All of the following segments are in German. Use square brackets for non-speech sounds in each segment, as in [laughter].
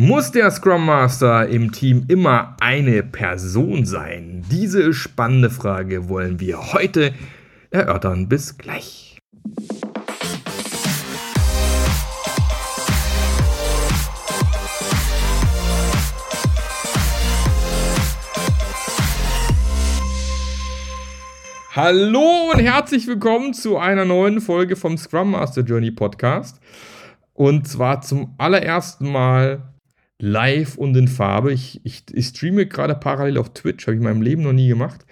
Muss der Scrum Master im Team immer eine Person sein? Diese spannende Frage wollen wir heute erörtern. Bis gleich. Hallo und herzlich willkommen zu einer neuen Folge vom Scrum Master Journey Podcast. Und zwar zum allerersten Mal live und in Farbe. Ich, ich, ich streame gerade parallel auf Twitch, habe ich in meinem Leben noch nie gemacht.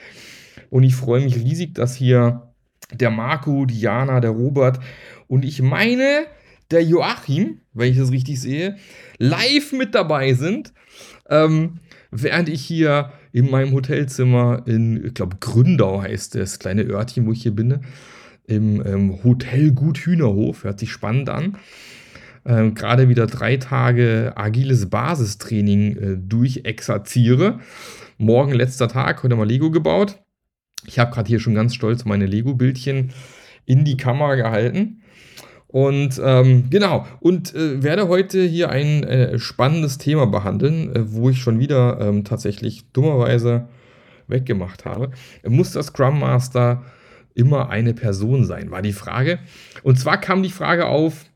Und ich freue mich riesig, dass hier der Marco, Diana, der Robert und ich meine, der Joachim, wenn ich das richtig sehe, live mit dabei sind. Ähm, während ich hier in meinem Hotelzimmer in, ich glaube, Gründau heißt das kleine Örtchen, wo ich hier bin, im ähm, Hotel Gut Hühnerhof, hört sich spannend an ähm, gerade wieder drei Tage agiles Basistraining äh, durchexerziere. Morgen letzter Tag, heute mal Lego gebaut. Ich habe gerade hier schon ganz stolz meine Lego-Bildchen in die Kamera gehalten. Und ähm, genau, und äh, werde heute hier ein äh, spannendes Thema behandeln, äh, wo ich schon wieder ähm, tatsächlich dummerweise weggemacht habe. Muss das Scrum Master immer eine Person sein, war die Frage. Und zwar kam die Frage auf,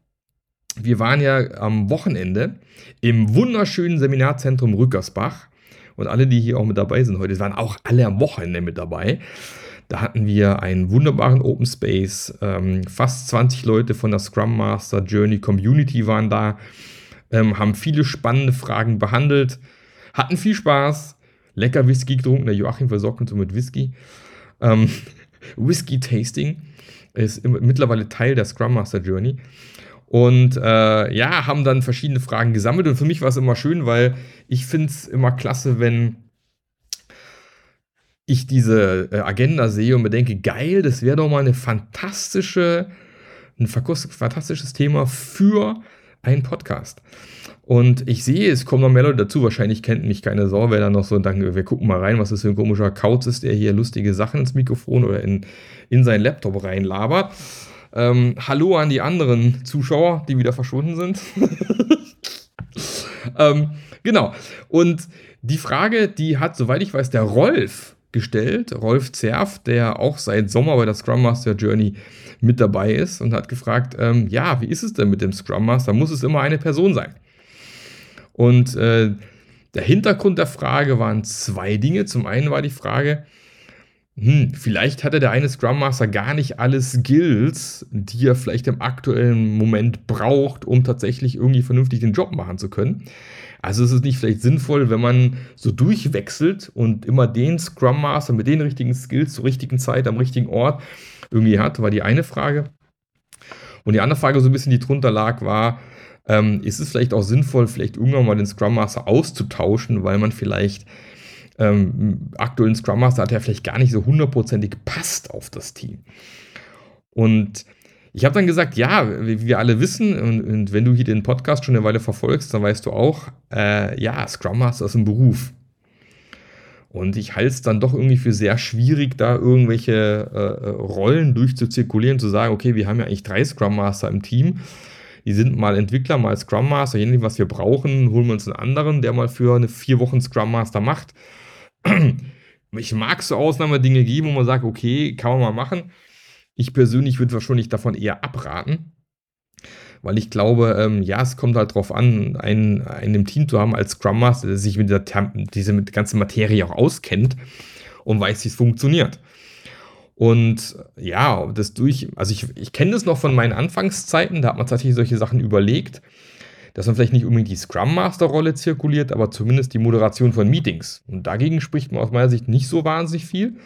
wir waren ja am Wochenende im wunderschönen Seminarzentrum Rückersbach. Und alle, die hier auch mit dabei sind heute, waren auch alle am Wochenende mit dabei. Da hatten wir einen wunderbaren Open Space. Ähm, fast 20 Leute von der Scrum Master Journey Community waren da, ähm, haben viele spannende Fragen behandelt, hatten viel Spaß, lecker Whisky getrunken. Der Joachim versorgt uns mit Whisky. Ähm, [laughs] Whisky Tasting ist mittlerweile Teil der Scrum Master Journey. Und äh, ja, haben dann verschiedene Fragen gesammelt. Und für mich war es immer schön, weil ich finde es immer klasse, wenn ich diese äh, Agenda sehe und mir denke, geil, das wäre doch mal eine fantastische, ein fantastisches Thema für einen Podcast. Und ich sehe, es kommt noch mehr Leute dazu. Wahrscheinlich kennt mich keine Sau, wer da noch so, dann, wir gucken mal rein, was das für ein komischer Kauz ist, der hier lustige Sachen ins Mikrofon oder in, in seinen Laptop reinlabert. Ähm, hallo an die anderen Zuschauer, die wieder verschwunden sind. [laughs] ähm, genau. Und die Frage, die hat, soweit ich weiß, der Rolf gestellt, Rolf Zerf, der auch seit Sommer bei der Scrum Master Journey mit dabei ist und hat gefragt, ähm, ja, wie ist es denn mit dem Scrum Master? Muss es immer eine Person sein? Und äh, der Hintergrund der Frage waren zwei Dinge. Zum einen war die Frage, hm, vielleicht hatte der eine Scrum Master gar nicht alle Skills, die er vielleicht im aktuellen Moment braucht, um tatsächlich irgendwie vernünftig den Job machen zu können. Also ist es nicht vielleicht sinnvoll, wenn man so durchwechselt und immer den Scrum Master mit den richtigen Skills zur richtigen Zeit am richtigen Ort irgendwie hat, war die eine Frage. Und die andere Frage, so ein bisschen die drunter lag, war, ähm, ist es vielleicht auch sinnvoll, vielleicht irgendwann mal den Scrum Master auszutauschen, weil man vielleicht ähm, aktuellen Scrum Master hat er vielleicht gar nicht so hundertprozentig passt auf das Team. Und ich habe dann gesagt, ja, wie wir alle wissen, und, und, wenn du hier den Podcast schon eine Weile verfolgst, dann weißt du auch, äh, ja, Scrum Master ist ein Beruf. Und ich halte es dann doch irgendwie für sehr schwierig, da irgendwelche äh, Rollen durchzuzirkulieren, zu sagen, okay, wir haben ja eigentlich drei Scrum Master im Team. Die sind mal Entwickler, mal Scrum Master. Je nachdem, was wir brauchen, holen wir uns einen anderen, der mal für eine vier Wochen Scrum Master macht. Ich mag so Ausnahmedinge geben, wo man sagt, okay, kann man mal machen. Ich persönlich würde wahrscheinlich davon eher abraten, weil ich glaube, ähm, ja, es kommt halt darauf an, einen, einen im Team zu haben als Scrum Master, der sich mit dieser, diese mit ganzen Materie auch auskennt und weiß, wie es funktioniert. Und ja, das durch, also ich, ich kenne das noch von meinen Anfangszeiten, da hat man tatsächlich solche Sachen überlegt dass man vielleicht nicht unbedingt die Scrum Master Rolle zirkuliert, aber zumindest die Moderation von Meetings. Und dagegen spricht man aus meiner Sicht nicht so wahnsinnig viel.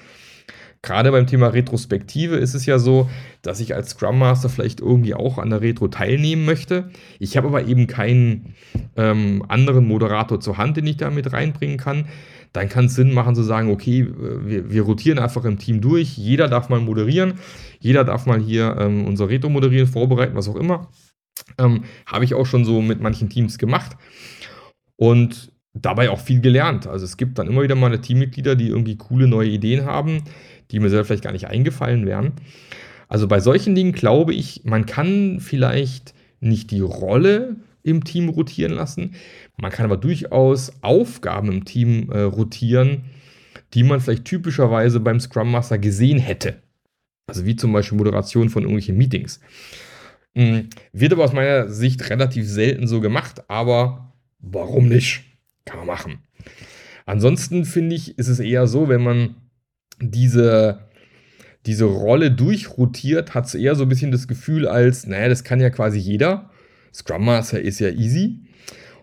Gerade beim Thema Retrospektive ist es ja so, dass ich als Scrum Master vielleicht irgendwie auch an der Retro teilnehmen möchte. Ich habe aber eben keinen ähm, anderen Moderator zur Hand, den ich da mit reinbringen kann. Dann kann es Sinn machen zu sagen, okay, wir, wir, rotieren einfach im Team durch. Jeder darf mal moderieren. Jeder darf mal hier ähm, unser Retro moderieren, vorbereiten, was auch immer. Ähm, Habe ich auch schon so mit manchen Teams gemacht und dabei auch viel gelernt. Also es gibt dann immer wieder mal Teammitglieder, die irgendwie coole neue Ideen haben, die mir selber vielleicht gar nicht eingefallen wären. Also bei solchen Dingen glaube ich, man kann vielleicht nicht die Rolle im Team rotieren lassen. Man kann aber durchaus Aufgaben im Team äh, rotieren, die man vielleicht typischerweise beim Scrum Master gesehen hätte. Also wie zum Beispiel Moderation von irgendwelchen Meetings. Mhm. Wird aber aus meiner Sicht relativ selten so gemacht, aber warum nicht? Kann man machen. Ansonsten finde ich, ist es eher so, wenn man diese, diese Rolle durchrotiert, hat es eher so ein bisschen das Gefühl, als, naja, das kann ja quasi jeder. Scrum Master ist ja easy.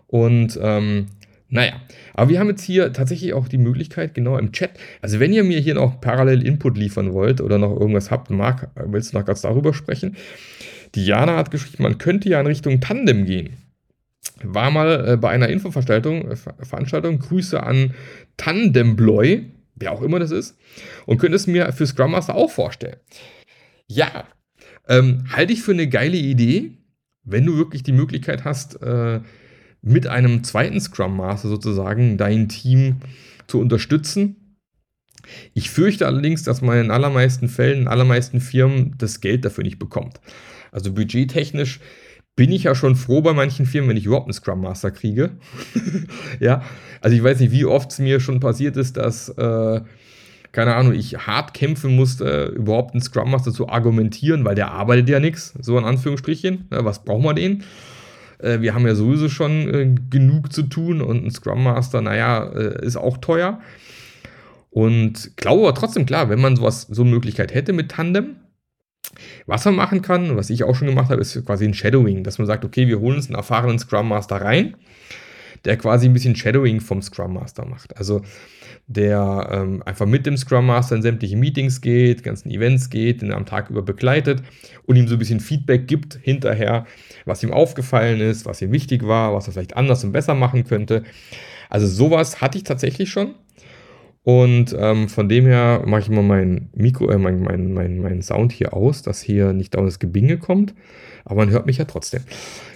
Und ähm, naja, aber wir haben jetzt hier tatsächlich auch die Möglichkeit, genau im Chat, also wenn ihr mir hier noch parallel Input liefern wollt oder noch irgendwas habt, Marc, willst du noch ganz darüber sprechen? Diana hat geschrieben, man könnte ja in Richtung Tandem gehen. War mal äh, bei einer Infoveranstaltung, äh, Veranstaltung, Grüße an Tandembloy, wer auch immer das ist, und könnte es mir für Scrum Master auch vorstellen. Ja, ähm, halte ich für eine geile Idee, wenn du wirklich die Möglichkeit hast, äh, mit einem zweiten Scrum Master sozusagen dein Team zu unterstützen. Ich fürchte allerdings, dass man in allermeisten Fällen, in allermeisten Firmen das Geld dafür nicht bekommt. Also budgettechnisch bin ich ja schon froh bei manchen Firmen, wenn ich überhaupt einen Scrum Master kriege. [laughs] ja, also ich weiß nicht, wie oft es mir schon passiert ist, dass, äh, keine Ahnung, ich hart kämpfen musste, überhaupt einen Scrum Master zu argumentieren, weil der arbeitet ja nichts, so in Anführungsstrichen. Ja, was brauchen wir den? Äh, wir haben ja sowieso schon äh, genug zu tun und ein Scrum Master, naja, äh, ist auch teuer. Und glaube aber trotzdem, klar, wenn man sowas, so eine Möglichkeit hätte mit Tandem, was man machen kann, was ich auch schon gemacht habe, ist quasi ein Shadowing, dass man sagt, okay, wir holen uns einen erfahrenen Scrum Master rein, der quasi ein bisschen Shadowing vom Scrum Master macht. Also der ähm, einfach mit dem Scrum Master in sämtliche Meetings geht, ganzen Events geht, den am Tag über begleitet und ihm so ein bisschen Feedback gibt hinterher, was ihm aufgefallen ist, was ihm wichtig war, was er vielleicht anders und besser machen könnte. Also sowas hatte ich tatsächlich schon. Und ähm, von dem her mache ich mal mein Mikro, äh, mein, mein, mein, mein Sound hier aus, dass hier nicht dauernd das Gebinge kommt. Aber man hört mich ja trotzdem.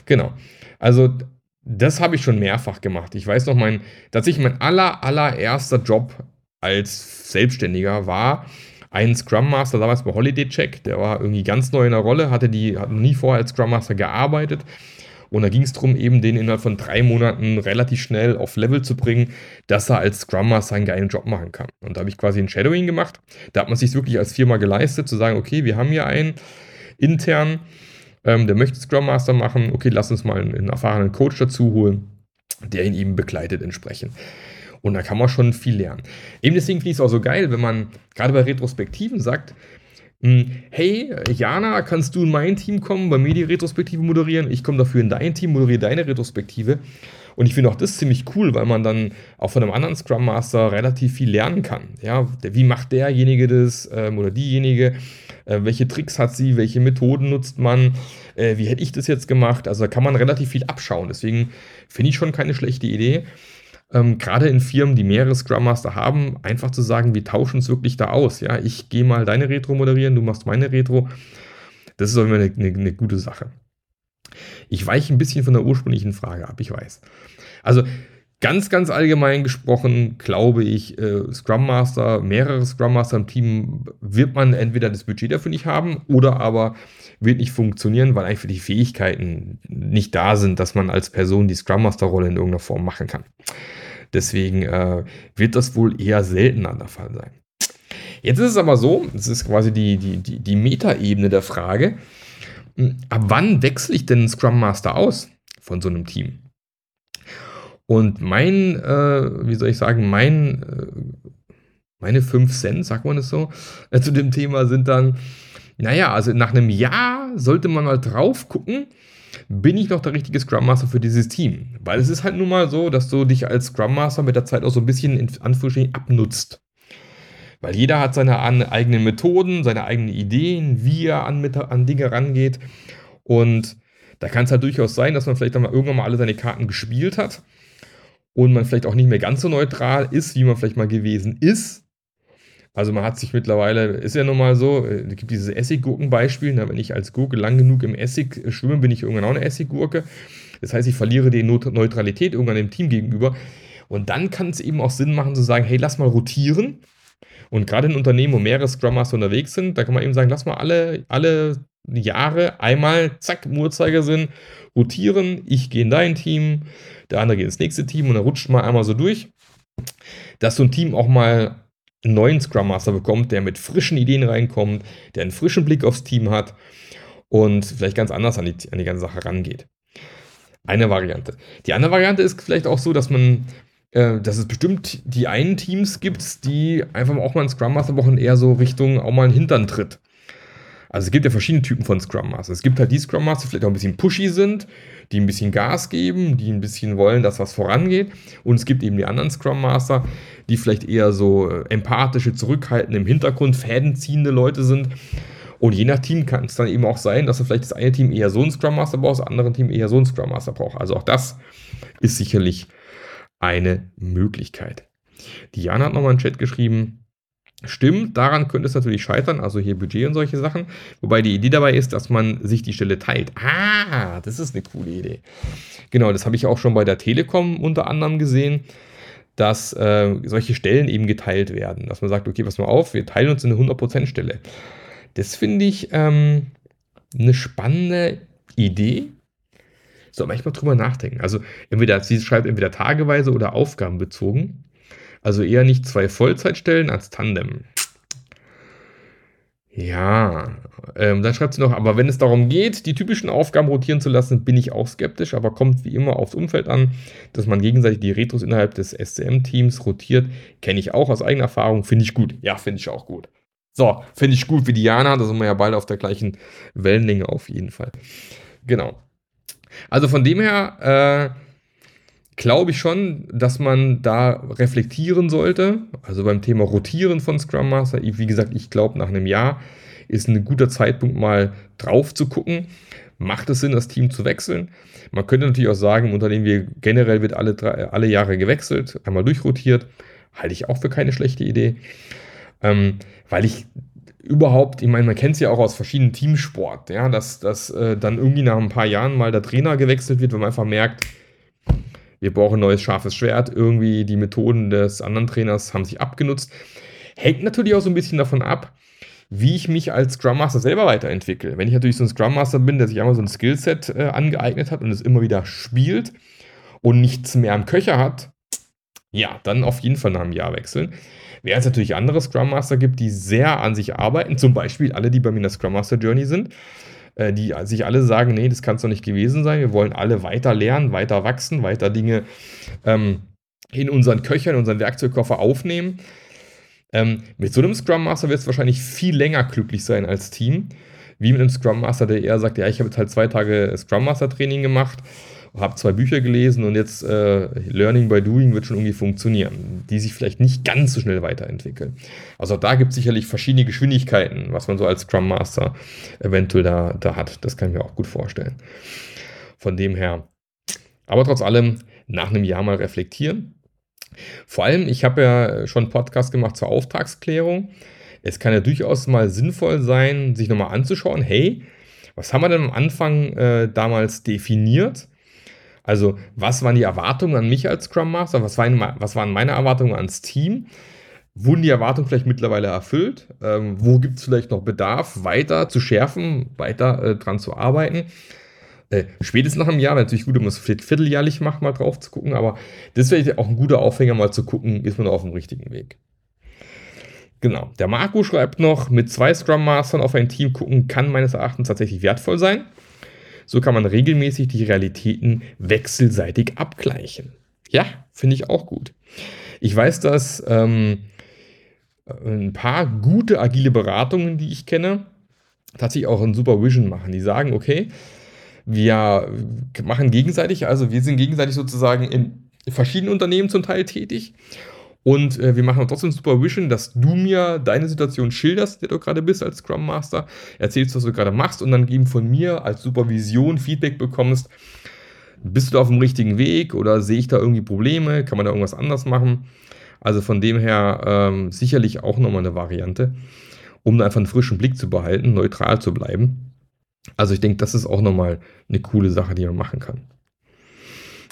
Genau. Also, das habe ich schon mehrfach gemacht. Ich weiß noch, mein, tatsächlich mein aller, allererster Job als Selbstständiger war ein Scrum Master, damals bei Holiday Check. Der war irgendwie ganz neu in der Rolle, hatte die, hat nie vorher als Scrum Master gearbeitet und da ging es darum, eben den innerhalb von drei Monaten relativ schnell auf Level zu bringen, dass er als Scrum Master einen geilen Job machen kann. Und da habe ich quasi ein Shadowing gemacht. Da hat man sich wirklich als Firma geleistet, zu sagen, okay, wir haben hier einen intern, ähm, der möchte Scrum Master machen. Okay, lass uns mal einen, einen erfahrenen Coach dazu holen, der ihn eben begleitet entsprechend. Und da kann man schon viel lernen. Eben deswegen finde ich es auch so geil, wenn man gerade bei Retrospektiven sagt, hey, Jana, kannst du in mein Team kommen, bei mir die Retrospektive moderieren? Ich komme dafür in dein Team, moderiere deine Retrospektive. Und ich finde auch das ziemlich cool, weil man dann auch von einem anderen Scrum Master relativ viel lernen kann. Ja, wie macht derjenige das ähm, oder diejenige? Äh, welche Tricks hat sie? Welche Methoden nutzt man? Äh, wie hätte ich das jetzt gemacht? Also da kann man relativ viel abschauen. Deswegen finde ich schon keine schlechte Idee ähm, gerade in Firmen, die mehrere Scrum Master haben, einfach zu sagen, wir tauschen es wirklich da aus. Ja, ich gehe mal deine Retro moderieren, du machst meine Retro. Das ist auch immer eine, eine, eine gute Sache. Ich weiche ein bisschen von der ursprünglichen Frage ab, ich weiß. Also ganz, ganz allgemein gesprochen, glaube ich, äh, Scrum Master, mehrere Scrum Master im Team wird man entweder das Budget dafür nicht haben oder aber wird nicht funktionieren, weil einfach die Fähigkeiten nicht da sind, dass man als Person die Scrum Master Rolle in irgendeiner Form machen kann. Deswegen äh, wird das wohl eher seltener der Fall sein. Jetzt ist es aber so, das ist quasi die, die, die, die Metaebene der Frage, hm, ab wann wechsle ich denn einen Scrum Master aus von so einem Team? Und mein, äh, wie soll ich sagen, mein, äh, meine 5 Cent, sagt man es so, äh, zu dem Thema sind dann, naja, also nach einem Jahr sollte man mal drauf gucken, bin ich noch der richtige Scrum Master für dieses Team? Weil es ist halt nun mal so, dass du dich als Scrum Master mit der Zeit auch so ein bisschen in Anführungsstrichen abnutzt. Weil jeder hat seine eigenen Methoden, seine eigenen Ideen, wie er an, an Dinge rangeht. Und da kann es halt durchaus sein, dass man vielleicht dann mal irgendwann mal alle seine Karten gespielt hat und man vielleicht auch nicht mehr ganz so neutral ist, wie man vielleicht mal gewesen ist. Also man hat sich mittlerweile, ist ja nun mal so, äh, es gibt dieses Essiggurkenbeispiel, ne, wenn ich als Gurke lang genug im Essig äh, schwimme, bin ich irgendwann auch eine Essiggurke. Das heißt, ich verliere die Neutralität irgendwann dem Team gegenüber. Und dann kann es eben auch Sinn machen zu sagen, hey, lass mal rotieren. Und gerade in Unternehmen, wo mehrere Scrum Master unterwegs sind, da kann man eben sagen, lass mal alle, alle Jahre einmal, zack, im Uhrzeigersinn, rotieren. Ich gehe in dein Team, der andere geht ins nächste Team und dann rutscht mal einmal so durch. Dass so ein Team auch mal einen neuen Scrum Master bekommt, der mit frischen Ideen reinkommt, der einen frischen Blick aufs Team hat und vielleicht ganz anders an die, an die ganze Sache rangeht. Eine Variante. Die andere Variante ist vielleicht auch so, dass man, äh, dass es bestimmt die einen Teams gibt, die einfach auch mal einen Scrum Master brauchen, eher so Richtung auch mal einen Hintern tritt. Also es gibt ja verschiedene Typen von Scrum Master. Es gibt halt die Scrum Master, die vielleicht auch ein bisschen pushy sind, die ein bisschen Gas geben, die ein bisschen wollen, dass was vorangeht. Und es gibt eben die anderen Scrum Master, die vielleicht eher so äh, empathische, zurückhaltende, im Hintergrund fädenziehende Leute sind. Und je nach Team kann es dann eben auch sein, dass du vielleicht das eine Team eher so einen Scrum Master brauchst, das andere Team eher so einen Scrum Master braucht. Also auch das ist sicherlich eine Möglichkeit. Diana hat nochmal einen Chat geschrieben. Stimmt, daran könnte es natürlich scheitern, also hier Budget und solche Sachen. Wobei die Idee dabei ist, dass man sich die Stelle teilt. Ah, das ist eine coole Idee. Genau, das habe ich auch schon bei der Telekom unter anderem gesehen, dass äh, solche Stellen eben geteilt werden. Dass man sagt, okay, pass mal auf, wir teilen uns eine 100% Stelle. Das finde ich ähm, eine spannende Idee. So, manchmal drüber nachdenken. Also entweder, sie schreibt entweder tageweise oder aufgabenbezogen. Also eher nicht zwei Vollzeitstellen als Tandem. Ja, ähm, dann schreibt sie noch, aber wenn es darum geht, die typischen Aufgaben rotieren zu lassen, bin ich auch skeptisch, aber kommt wie immer aufs Umfeld an, dass man gegenseitig die Retros innerhalb des SCM-Teams rotiert, kenne ich auch aus eigener Erfahrung, finde ich gut. Ja, finde ich auch gut. So, finde ich gut wie Diana, da sind wir ja beide auf der gleichen Wellenlänge auf jeden Fall. Genau. Also von dem her, äh, glaube ich schon, dass man da reflektieren sollte. Also beim Thema Rotieren von Scrum Master. Wie gesagt, ich glaube, nach einem Jahr ist ein guter Zeitpunkt, mal drauf zu gucken. Macht es Sinn, das Team zu wechseln? Man könnte natürlich auch sagen, im Unternehmen wir generell wird alle, drei, alle Jahre gewechselt, einmal durchrotiert. Halte ich auch für keine schlechte Idee. Ähm, weil ich überhaupt, ich meine, man kennt es ja auch aus verschiedenen Teamsport, ja, dass, dass äh, dann irgendwie nach ein paar Jahren mal der Trainer gewechselt wird, wenn man einfach merkt, wir brauchen ein neues scharfes Schwert. Irgendwie die Methoden des anderen Trainers haben sich abgenutzt. Hängt natürlich auch so ein bisschen davon ab, wie ich mich als Scrum Master selber weiterentwickle. Wenn ich natürlich so ein Scrum Master bin, der sich einmal so ein Skillset äh, angeeignet hat und es immer wieder spielt und nichts mehr am Köcher hat, ja, dann auf jeden Fall nach einem Jahr wechseln. Während es natürlich andere Scrum Master gibt, die sehr an sich arbeiten, zum Beispiel alle, die bei mir in der Scrum Master Journey sind, äh, die sich alle sagen, nee, das kann es doch nicht gewesen sein. Wir wollen alle weiter lernen, weiter wachsen, weiter Dinge ähm, in unseren Köchern, in unseren Werkzeugkoffer aufnehmen. Ähm, mit so einem Scrum Master wird es wahrscheinlich viel länger glücklich sein als Team, wie mit einem Scrum Master, der eher sagt, ja, ich habe jetzt halt zwei Tage Scrum Master Training gemacht habe zwei Bücher gelesen und jetzt äh, Learning by Doing wird schon irgendwie funktionieren, die sich vielleicht nicht ganz so schnell weiterentwickeln. Also da gibt es sicherlich verschiedene Geschwindigkeiten, was man so als Scrum Master eventuell da, da hat. Das kann ich mir auch gut vorstellen. Von dem her. Aber trotz allem nach einem Jahr mal reflektieren. Vor allem, ich habe ja schon einen Podcast gemacht zur Auftragsklärung. Es kann ja durchaus mal sinnvoll sein, sich nochmal anzuschauen, hey, was haben wir denn am Anfang äh, damals definiert? Also, was waren die Erwartungen an mich als Scrum Master? Was waren, was waren meine Erwartungen ans Team? Wurden die Erwartungen vielleicht mittlerweile erfüllt? Ähm, wo gibt es vielleicht noch Bedarf, weiter zu schärfen, weiter äh, dran zu arbeiten? Äh, spätestens nach einem Jahr, natürlich gut, wenn man es vierteljährlich macht, mal drauf zu gucken, aber das wäre auch ein guter Aufhänger, mal zu gucken, ist man auf dem richtigen Weg. Genau. Der Marco schreibt noch, mit zwei Scrum Mastern auf ein Team gucken kann meines Erachtens tatsächlich wertvoll sein. So kann man regelmäßig die Realitäten wechselseitig abgleichen. Ja, finde ich auch gut. Ich weiß, dass ähm, ein paar gute agile Beratungen, die ich kenne, tatsächlich auch ein Supervision machen. Die sagen, okay, wir machen gegenseitig, also wir sind gegenseitig sozusagen in verschiedenen Unternehmen zum Teil tätig und äh, wir machen trotzdem Supervision, dass du mir deine Situation schilderst, der du gerade bist als Scrum Master, erzählst, was du gerade machst und dann eben von mir als Supervision Feedback bekommst. Bist du da auf dem richtigen Weg oder sehe ich da irgendwie Probleme? Kann man da irgendwas anders machen? Also von dem her ähm, sicherlich auch nochmal eine Variante, um da einfach einen frischen Blick zu behalten, neutral zu bleiben. Also ich denke, das ist auch nochmal eine coole Sache, die man machen kann.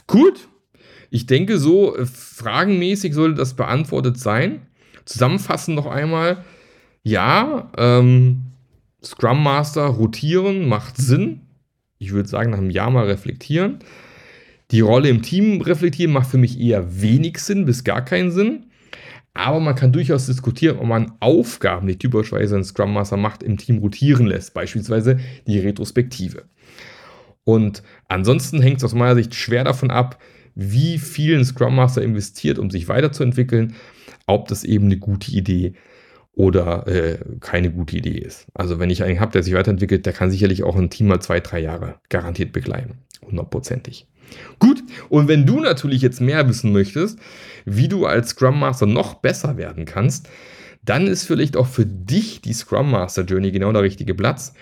Gut, ich denke, so äh, fragenmäßig sollte das beantwortet sein. Zusammenfassend noch einmal, ja, ähm, Scrum Master rotieren macht Sinn. Ich würde sagen, nach einem Jahr mal reflektieren. Die Rolle im Team reflektieren macht für mich eher wenig Sinn bis gar keinen Sinn. Aber man kann durchaus diskutieren, ob man Aufgaben, die typischerweise ein Scrum Master macht, im Team rotieren lässt. Beispielsweise die Retrospektive. Und ansonsten hängt es aus meiner Sicht schwer davon ab, wie viel ein Scrum Master investiert, um sich weiterzuentwickeln, ob das eben eine gute Idee oder äh, keine gute Idee ist. Also wenn ich einen habe, der sich weiterentwickelt, der kann sicherlich auch ein Team mal zwei, drei Jahre garantiert begleiten. Hundertprozentig. Gut, und wenn du natürlich jetzt mehr wissen möchtest, wie du als Scrum Master noch besser werden kannst, dann ist vielleicht auch für dich die Scrum Master Journey genau der richtige Platz.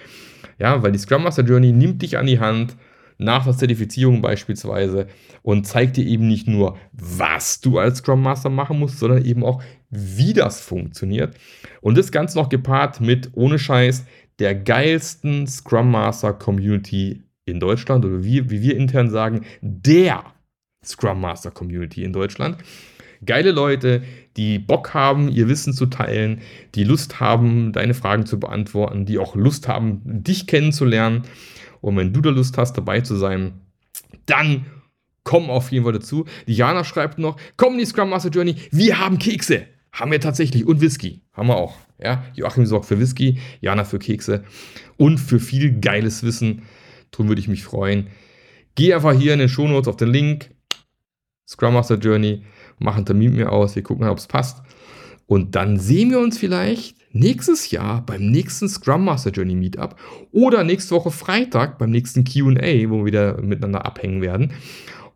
Ja, weil die Scrum Master Journey nimmt dich an die Hand nach der Zertifizierung beispielsweise und zeigt dir eben nicht nur, was du als Scrum Master machen musst, sondern eben auch, wie das funktioniert. Und das Ganze noch gepaart mit, ohne Scheiß, der geilsten Scrum Master Community in Deutschland oder wie, wie wir intern sagen, der Scrum Master Community in Deutschland. Geile Leute, die Bock haben, ihr Wissen zu teilen, die Lust haben, deine Fragen zu beantworten, die auch Lust haben, dich kennenzulernen. Und wenn du da Lust hast, dabei zu sein, dann komm auf jeden Fall dazu. Diana schreibt noch, komm in die Scrum Master Journey, wir haben Kekse. Haben wir tatsächlich. Und Whisky. Haben wir auch. Ja, Joachim sorgt für Whisky, Jana für Kekse und für viel geiles Wissen. Darum würde ich mich freuen. Geh einfach hier in den Shownotes auf den Link. Scrum Master Journey. Mach einen Termin mit mir aus. Wir gucken, ob es passt. Und dann sehen wir uns vielleicht nächstes Jahr beim nächsten Scrum Master Journey Meetup oder nächste Woche Freitag beim nächsten QA, wo wir wieder miteinander abhängen werden.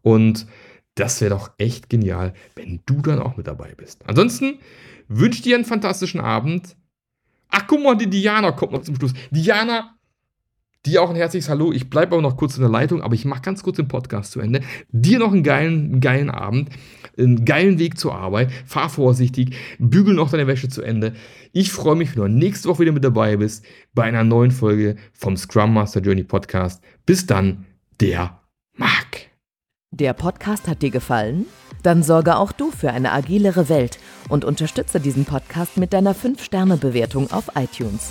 Und das wäre doch echt genial, wenn du dann auch mit dabei bist. Ansonsten wünsche ich dir einen fantastischen Abend. Ach, guck mal, die Diana kommt noch zum Schluss. Diana, dir auch ein herzliches Hallo. Ich bleibe auch noch kurz in der Leitung, aber ich mache ganz kurz den Podcast zu Ende. Dir noch einen geilen, geilen Abend, einen geilen Weg zur Arbeit. Fahr vorsichtig, bügel noch deine Wäsche zu Ende. Ich freue mich, wenn du nächste Woche wieder mit dabei bist bei einer neuen Folge vom Scrum Master Journey Podcast. Bis dann, der Marc. Der Podcast hat dir gefallen? Dann sorge auch du für eine agilere Welt und unterstütze diesen Podcast mit deiner 5-Sterne-Bewertung auf iTunes.